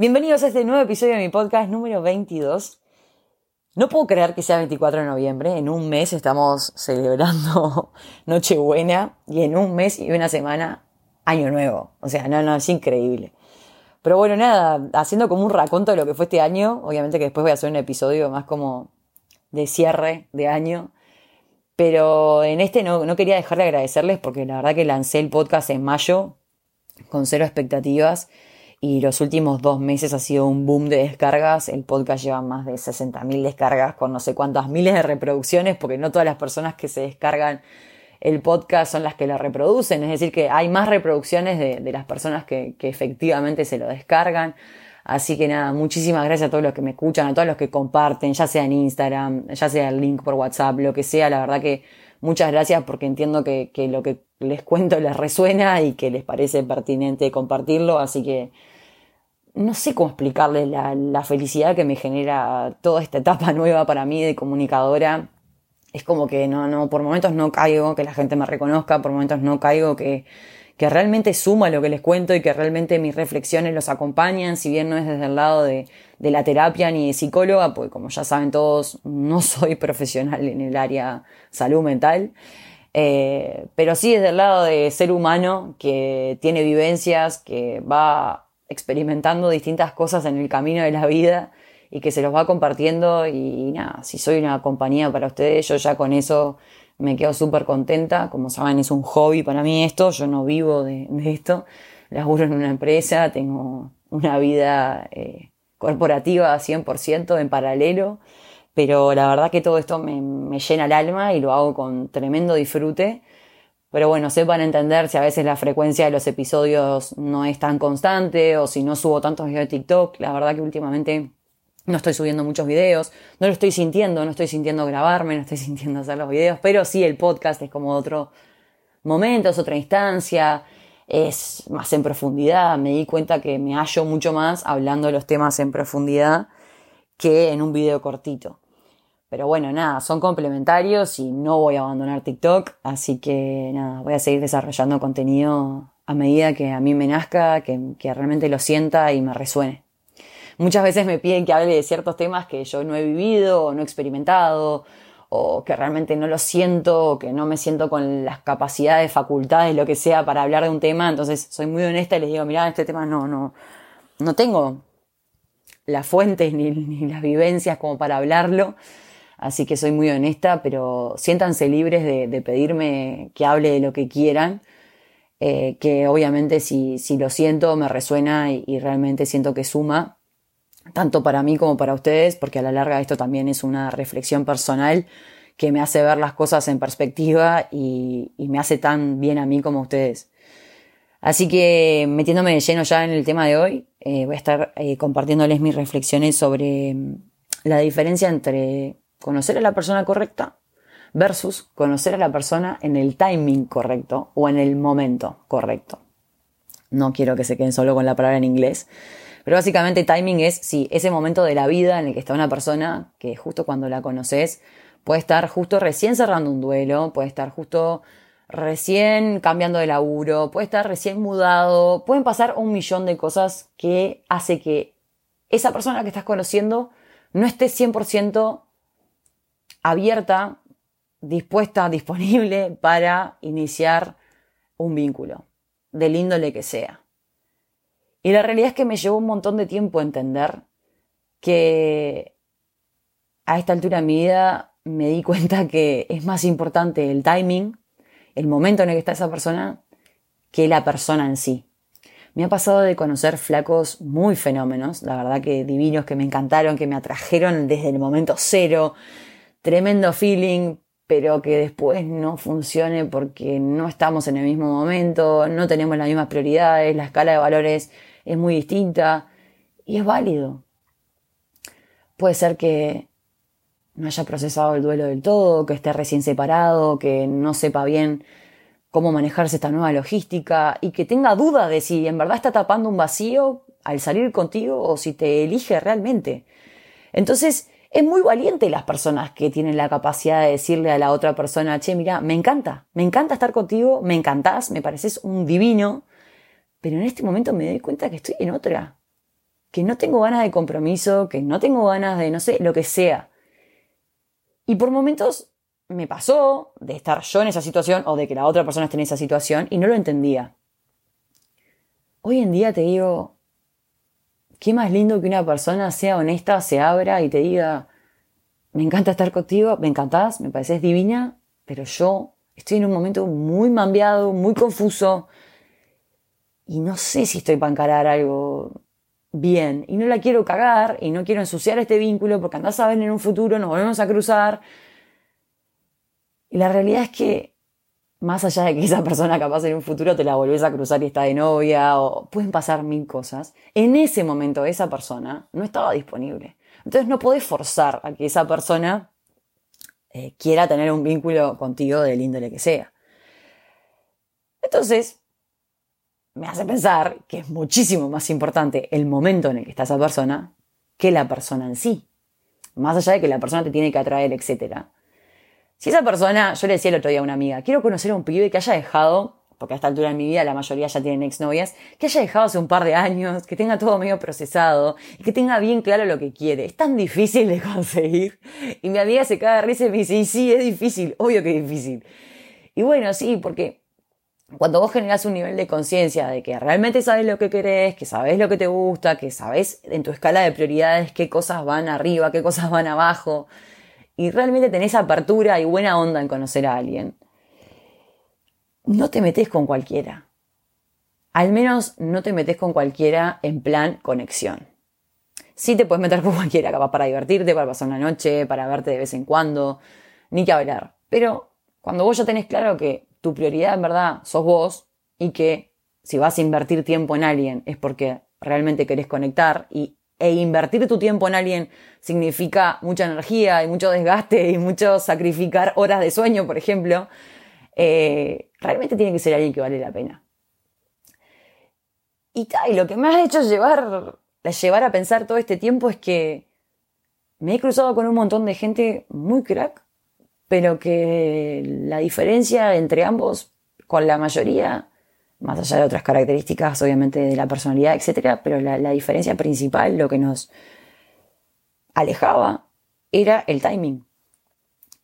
Bienvenidos a este nuevo episodio de mi podcast número 22. No puedo creer que sea 24 de noviembre. En un mes estamos celebrando Nochebuena y en un mes y una semana Año Nuevo. O sea, no, no, es increíble. Pero bueno, nada, haciendo como un raconto de lo que fue este año. Obviamente que después voy a hacer un episodio más como de cierre de año. Pero en este no, no quería dejar de agradecerles porque la verdad que lancé el podcast en mayo con cero expectativas y los últimos dos meses ha sido un boom de descargas. El podcast lleva más de 60.000 descargas con no sé cuántas miles de reproducciones, porque no todas las personas que se descargan el podcast son las que lo reproducen. Es decir, que hay más reproducciones de, las personas que, efectivamente se lo descargan. Así que nada, muchísimas gracias a todos los que me escuchan, a todos los que comparten, ya sea en Instagram, ya sea el link por WhatsApp, lo que sea. La verdad que muchas gracias porque entiendo que lo que les cuento les resuena y que les parece pertinente compartirlo. Así que no sé cómo explicarles la, felicidad que me genera toda esta etapa nueva para mí de comunicadora. Es como que no, no, por momentos no caigo que la gente me reconozca, por momentos no caigo que, que realmente suma lo que les cuento y que realmente mis reflexiones los acompañan, si bien no es desde el lado de, de la terapia ni de psicóloga, porque como ya saben todos, no soy profesional en el área salud mental. Eh, pero sí desde el lado de ser humano que tiene vivencias, que va experimentando distintas cosas en el camino de la vida y que se los va compartiendo y, nada, si soy una compañía para ustedes, yo ya con eso me quedo súper contenta. Como saben, es un hobby para mí esto, yo no vivo de, de esto, laburo en una empresa, tengo una vida eh, corporativa 100% en paralelo, pero la verdad que todo esto me, me llena el alma y lo hago con tremendo disfrute pero bueno, sepan entender si a veces la frecuencia de los episodios no es tan constante o si no subo tantos videos de TikTok. La verdad que últimamente no estoy subiendo muchos videos, no lo estoy sintiendo, no estoy sintiendo grabarme, no estoy sintiendo hacer los videos, pero sí el podcast es como otro momento, es otra instancia, es más en profundidad. Me di cuenta que me hallo mucho más hablando de los temas en profundidad que en un video cortito. Pero bueno, nada, son complementarios y no voy a abandonar TikTok, así que nada, voy a seguir desarrollando contenido a medida que a mí me nazca, que, que realmente lo sienta y me resuene. Muchas veces me piden que hable de ciertos temas que yo no he vivido o no he experimentado, o que realmente no lo siento, o que no me siento con las capacidades, facultades, lo que sea, para hablar de un tema. Entonces soy muy honesta y les digo, mira, este tema no, no, no tengo las fuentes ni, ni las vivencias como para hablarlo. Así que soy muy honesta, pero siéntanse libres de, pedirme que hable de lo que quieran, eh, que obviamente si, si, lo siento me resuena y, realmente siento que suma, tanto para mí como para ustedes, porque a la larga esto también es una reflexión personal que me hace ver las cosas en perspectiva y, y me hace tan bien a mí como a ustedes. Así que metiéndome de lleno ya en el tema de hoy, eh, voy a estar eh, compartiéndoles mis reflexiones sobre mm, la diferencia entre conocer a la persona correcta versus conocer a la persona en el timing correcto o en el momento correcto. No quiero que se queden solo con la palabra en inglés, pero básicamente timing es si ese momento de la vida en el que está una persona que justo cuando la conoces puede estar justo recién cerrando un duelo, puede estar justo recién cambiando de laburo, puede estar recién mudado, pueden pasar un millón de cosas que hace que esa persona que estás conociendo no esté 100% abierta, dispuesta, disponible para iniciar un vínculo, del índole que sea. Y la realidad es que me llevó un montón de tiempo entender que a esta altura de mi vida me di cuenta que es más importante el timing, el momento en el que está esa persona, que la persona en sí. Me ha pasado de conocer flacos muy fenómenos, la verdad que divinos, que me encantaron, que me atrajeron desde el momento cero, tremendo feeling, pero que después no funcione porque no estamos en el mismo momento, no tenemos las mismas prioridades, la escala de valores es muy distinta y es válido. Puede ser que no haya procesado el duelo del todo, que esté recién separado, que no sepa bien cómo manejarse esta nueva logística y que tenga duda de si en verdad está tapando un vacío al salir contigo o si te elige realmente. Entonces, es muy valiente las personas que tienen la capacidad de decirle a la otra persona, che, mira, me encanta, me encanta estar contigo, me encantás, me pareces un divino, pero en este momento me doy cuenta que estoy en otra. que no tengo ganas de compromiso, que no tengo ganas de, no sé, lo que sea. Y por momentos me pasó de estar yo en esa situación o de que la otra persona esté en esa situación y no lo entendía. Hoy en día te digo, qué más lindo que una persona sea honesta, se abra y te diga, me encanta estar contigo, me encantás, me pareces divina, pero yo estoy en un momento muy mambiado, muy confuso y no sé si estoy para encarar algo bien y no la quiero cagar y no quiero ensuciar este vínculo porque andás a ver en un futuro nos volvemos a cruzar. Y la realidad es que más allá de que esa persona capaz en un futuro te la volvés a cruzar y está de novia o pueden pasar mil cosas, en ese momento esa persona no estaba disponible. Entonces no podés forzar a que esa persona eh, quiera tener un vínculo contigo del índole que sea. Entonces, me hace pensar que es muchísimo más importante el momento en el que está esa persona que la persona en sí. Más allá de que la persona te tiene que atraer, etc. Si esa persona, yo le decía el otro día a una amiga, quiero conocer a un pibe que haya dejado, porque a esta altura en mi vida la mayoría ya tienen exnovias, que haya dejado hace un par de años, que tenga todo medio procesado y que tenga bien claro lo que quiere. Es tan difícil de conseguir. Y mi amiga se caga de risa y me dice, y sí, es difícil, obvio que es difícil. Y bueno, sí, porque cuando vos generás un nivel de conciencia de que realmente sabes lo que querés, que sabes lo que te gusta, que sabes en tu escala de prioridades qué cosas van arriba, qué cosas van abajo, y realmente tenés apertura y buena onda en conocer a alguien, no te metes con cualquiera. Al menos no te metes con cualquiera en plan conexión. Sí te puedes meter con cualquiera, capaz para divertirte, para pasar una noche, para verte de vez en cuando, ni que hablar. Pero cuando vos ya tenés claro que tu prioridad en verdad sos vos y que si vas a invertir tiempo en alguien es porque realmente querés conectar y, e invertir tu tiempo en alguien significa mucha energía y mucho desgaste y mucho sacrificar horas de sueño, por ejemplo, eh, realmente tiene que ser alguien que vale la pena. Y, lo que me ha hecho llevar, llevar a pensar todo este tiempo es que me he cruzado con un montón de gente muy crack pero que la diferencia entre ambos, con la mayoría, más allá de otras características, obviamente, de la personalidad, etc., pero la, diferencia principal, lo que nos alejaba, era el timing.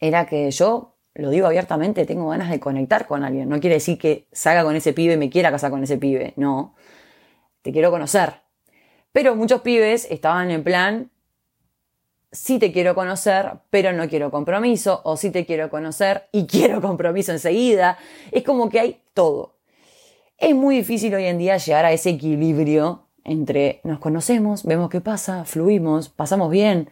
Era que yo, lo digo abiertamente, tengo ganas de conectar con alguien. No quiere decir que salga con ese pibe y me quiera casar con ese pibe. No. Te quiero conocer. Pero muchos pibes estaban en plan, sí te quiero conocer, pero no quiero compromiso, o sí te quiero conocer y quiero compromiso enseguida. Es como que hay todo. Es muy difícil hoy en día llegar a ese equilibrio entre nos conocemos, vemos qué pasa, fluimos, pasamos bien.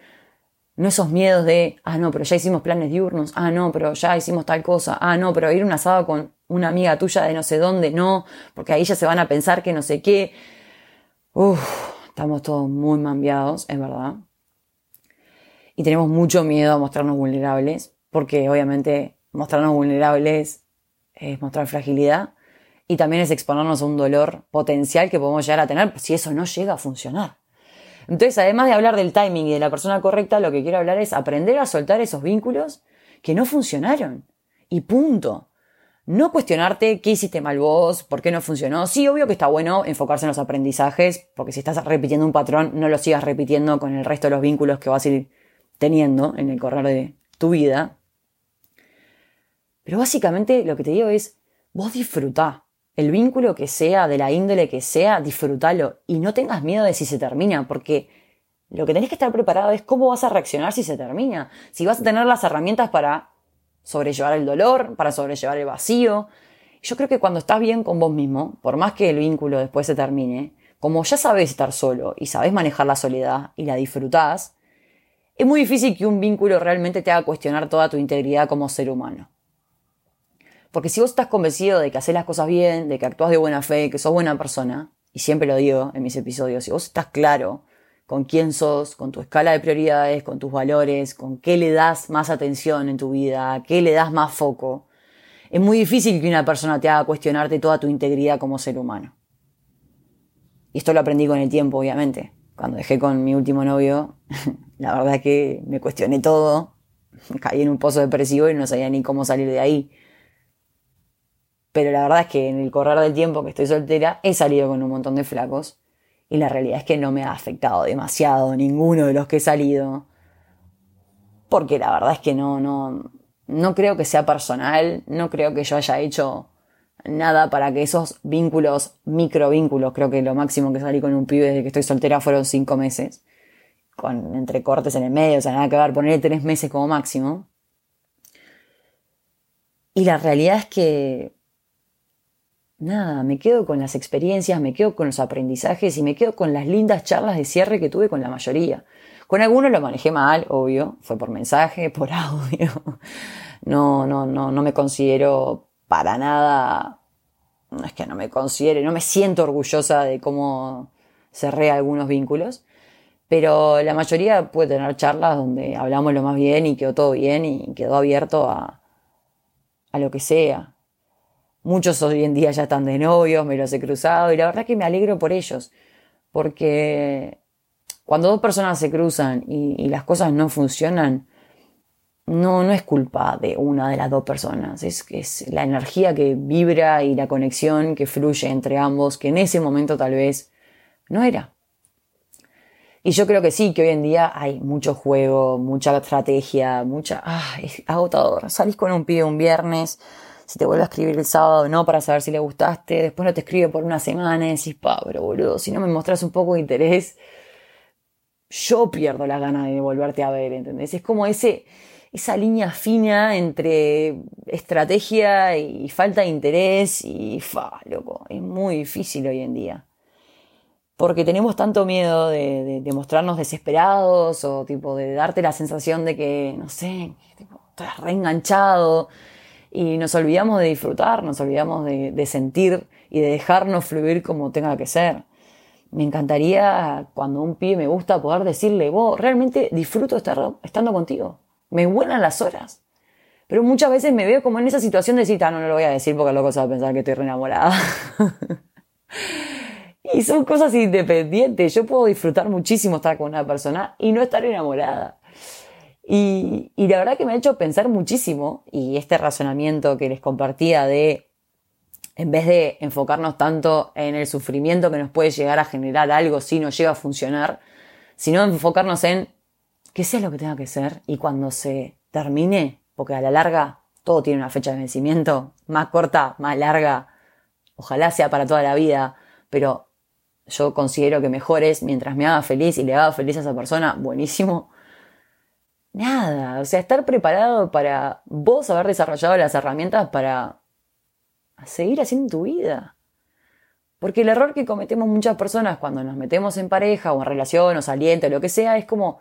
No esos miedos de, ah, no, pero ya hicimos planes diurnos, ah, no, pero ya hicimos tal cosa, ah, no, pero ir un asado con una amiga tuya de no sé dónde, no, porque ahí ya se van a pensar que no sé qué. Uf, estamos todos muy mambiados, es verdad y tenemos mucho miedo a mostrarnos vulnerables, porque obviamente mostrarnos vulnerables es mostrar fragilidad y también es exponernos a un dolor potencial que podemos llegar a tener si eso no llega a funcionar. Entonces, además de hablar del timing y de la persona correcta, lo que quiero hablar es aprender a soltar esos vínculos que no funcionaron. Y punto. No cuestionarte qué hiciste mal vos, por qué no funcionó. Sí, obvio que está bueno enfocarse en los aprendizajes, porque si estás repitiendo un patrón, no lo sigas repitiendo con el resto de los vínculos que vas a ir teniendo en el correr de tu vida. Pero básicamente lo que te digo es, vos disfrutá. El vínculo que sea, de la índole que sea, disfrútalo. Y no tengas miedo de si se termina, porque lo que tenés que estar preparado es cómo vas a reaccionar si se termina. Si vas a tener las herramientas para sobrellevar el dolor, para sobrellevar el vacío. Yo creo que cuando estás bien con vos mismo, por más que el vínculo después se termine, como ya sabes estar solo y sabes manejar la soledad y la disfrutás, es muy difícil que un vínculo realmente te haga cuestionar toda tu integridad como ser humano. Porque si vos estás convencido de que haces las cosas bien, de que actúas de buena fe, que sos buena persona, y siempre lo digo en mis episodios, si vos estás claro con quién sos, con tu escala de prioridades, con tus valores, con qué le das más atención en tu vida, qué le das más foco, es muy difícil que una persona te haga cuestionarte toda tu integridad como ser humano. Y esto lo aprendí con el tiempo, obviamente. Cuando dejé con mi último novio, la verdad es que me cuestioné todo, caí en un pozo depresivo y no sabía ni cómo salir de ahí. Pero la verdad es que en el correr del tiempo que estoy soltera he salido con un montón de flacos Y la realidad es que no me ha afectado demasiado ninguno de los que he salido. Porque la verdad es que no, no, no creo que sea personal, no creo que yo haya hecho nada para que esos vínculos, microvínculos, creo que lo máximo que salí con un pibe desde que estoy soltera fueron cinco meses, con entrecortes en el medio, o sea, nada que ver, ponerle tres meses como máximo. Y la realidad es que, nada, me quedo con las experiencias, me quedo con los aprendizajes y me quedo con las lindas charlas de cierre que tuve con la mayoría. Con algunos lo manejé mal, obvio, fue por mensaje, por audio. No, no, no, no me considero para nada, no es que no me considere, no me siento orgullosa de cómo cerré algunos vínculos, pero la mayoría puede tener charlas donde hablamos lo más bien y quedó todo bien y quedó abierto a, a lo que sea. Muchos hoy en día ya están de novios, me los he cruzado y la verdad que me alegro por ellos, porque cuando dos personas se cruzan y, y las cosas no funcionan, no, no es culpa de una de las dos personas, es, es la energía que vibra y la conexión que fluye entre ambos, que en ese momento tal vez no era. Y yo creo que sí, que hoy en día hay mucho juego, mucha estrategia, mucha... Ah, es agotador. Salís con un pibe un viernes, si te vuelve a escribir el sábado, no, para saber si le gustaste, después no te escribe por una semana y decís, pa, pero boludo, si no me mostras un poco de interés, yo pierdo la gana de volverte a ver, ¿entendés? Es como ese esa línea fina entre estrategia y falta de interés y fa, loco, es muy difícil hoy en día. Porque tenemos tanto miedo de, mostrarnos desesperados o tipo de darte la sensación de que, no sé, estás reenganchado y nos olvidamos de disfrutar, nos olvidamos de, sentir y de dejarnos fluir como tenga que ser. Me encantaría cuando un pibe me gusta poder decirle, vos realmente disfruto estar estando contigo me vuelan las horas. Pero muchas veces me veo como en esa situación de ah, no, no lo voy a decir porque loco se va a pensar que estoy re enamorada. y son cosas independientes. Yo puedo disfrutar muchísimo estar con una persona y no estar enamorada. Y, la verdad que me ha hecho pensar muchísimo y este razonamiento que les compartía de, en vez de enfocarnos tanto en el sufrimiento que nos puede llegar a generar algo si no llega a funcionar, sino enfocarnos en que sea lo que tenga que ser y cuando se termine, porque a la larga todo tiene una fecha de vencimiento, más corta, más larga, ojalá sea para toda la vida, pero yo considero que mejor es mientras me haga feliz y le haga feliz a esa persona, buenísimo. Nada, o sea, estar preparado para vos haber desarrollado las herramientas para seguir haciendo tu vida. Porque el error que cometemos muchas personas cuando nos metemos en pareja o en relación o saliente o lo que sea es como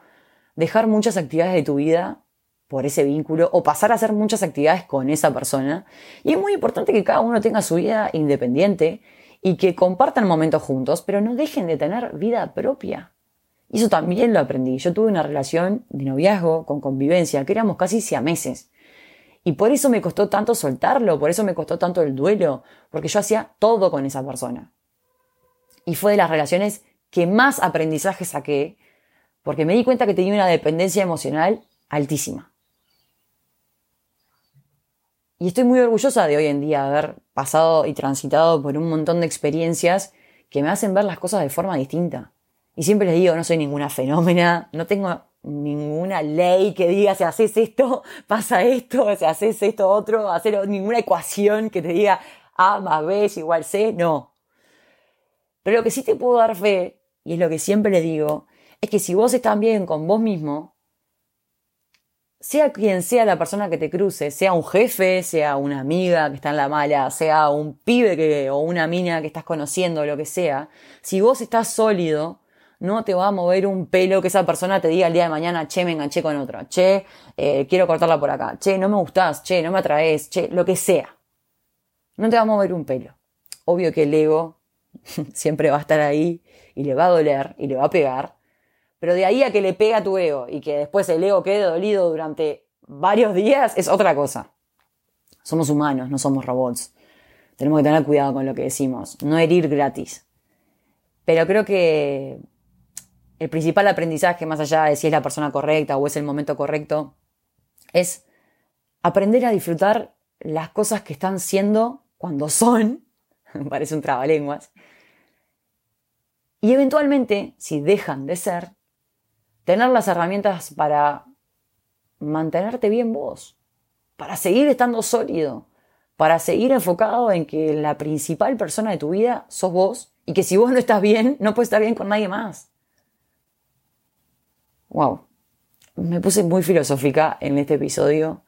dejar muchas actividades de tu vida por ese vínculo o pasar a hacer muchas actividades con esa persona. Y es muy importante que cada uno tenga su vida independiente y que compartan momentos juntos, pero no dejen de tener vida propia. Y eso también lo aprendí. Yo tuve una relación de noviazgo con convivencia, que éramos casi meses Y por eso me costó tanto soltarlo, por eso me costó tanto el duelo, porque yo hacía todo con esa persona. Y fue de las relaciones que más aprendizaje saqué porque me di cuenta que tenía una dependencia emocional altísima. Y estoy muy orgullosa de hoy en día haber pasado y transitado por un montón de experiencias que me hacen ver las cosas de forma distinta. Y siempre les digo, no soy ninguna fenómena, no tengo ninguna ley que diga si haces esto, pasa esto, si haces esto otro, hacer ninguna ecuación que te diga A más B es igual C, no. Pero lo que sí te puedo dar fe, y es lo que siempre le digo, es que si vos estás bien con vos mismo, sea quien sea la persona que te cruce, sea un jefe, sea una amiga que está en la mala, sea un pibe que, o una mina que estás conociendo, lo que sea, si vos estás sólido, no te va a mover un pelo que esa persona te diga el día de mañana, che, me enganché con otro, che, eh, quiero cortarla por acá, che, no me gustás, che, no me atraes, che, lo que sea. No te va a mover un pelo. Obvio que el ego siempre va a estar ahí y le va a doler y le va a pegar, pero de ahí a que le pega tu ego y que después el ego quede dolido durante varios días es otra cosa. Somos humanos, no somos robots. Tenemos que tener cuidado con lo que decimos, no herir gratis. Pero creo que el principal aprendizaje, más allá de si es la persona correcta o es el momento correcto, es aprender a disfrutar las cosas que están siendo cuando son, parece un trabalenguas, Y eventualmente, si dejan de ser, tener las herramientas para mantenerte bien vos, para seguir estando sólido, para seguir enfocado en que la principal persona de tu vida sos vos y que si vos no estás bien, no puedes estar bien con nadie más. Wow, me puse muy filosófica en este episodio.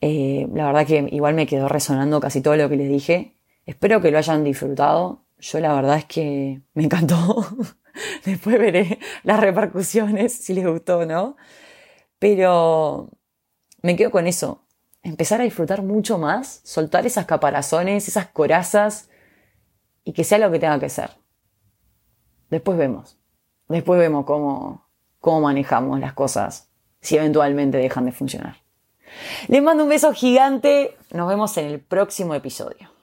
Eh, la verdad que igual me quedó resonando casi todo lo que les dije. Espero que lo hayan disfrutado. Yo la verdad es que me encantó. Después veré las repercusiones, si les gustó o no. Pero me quedo con eso empezar a disfrutar mucho más, soltar esas caparazones, esas corazas y que sea lo que tenga que ser. Después vemos. Después vemos cómo, cómo manejamos las cosas si eventualmente dejan de funcionar. Les mando un beso gigante. Nos vemos en el próximo episodio.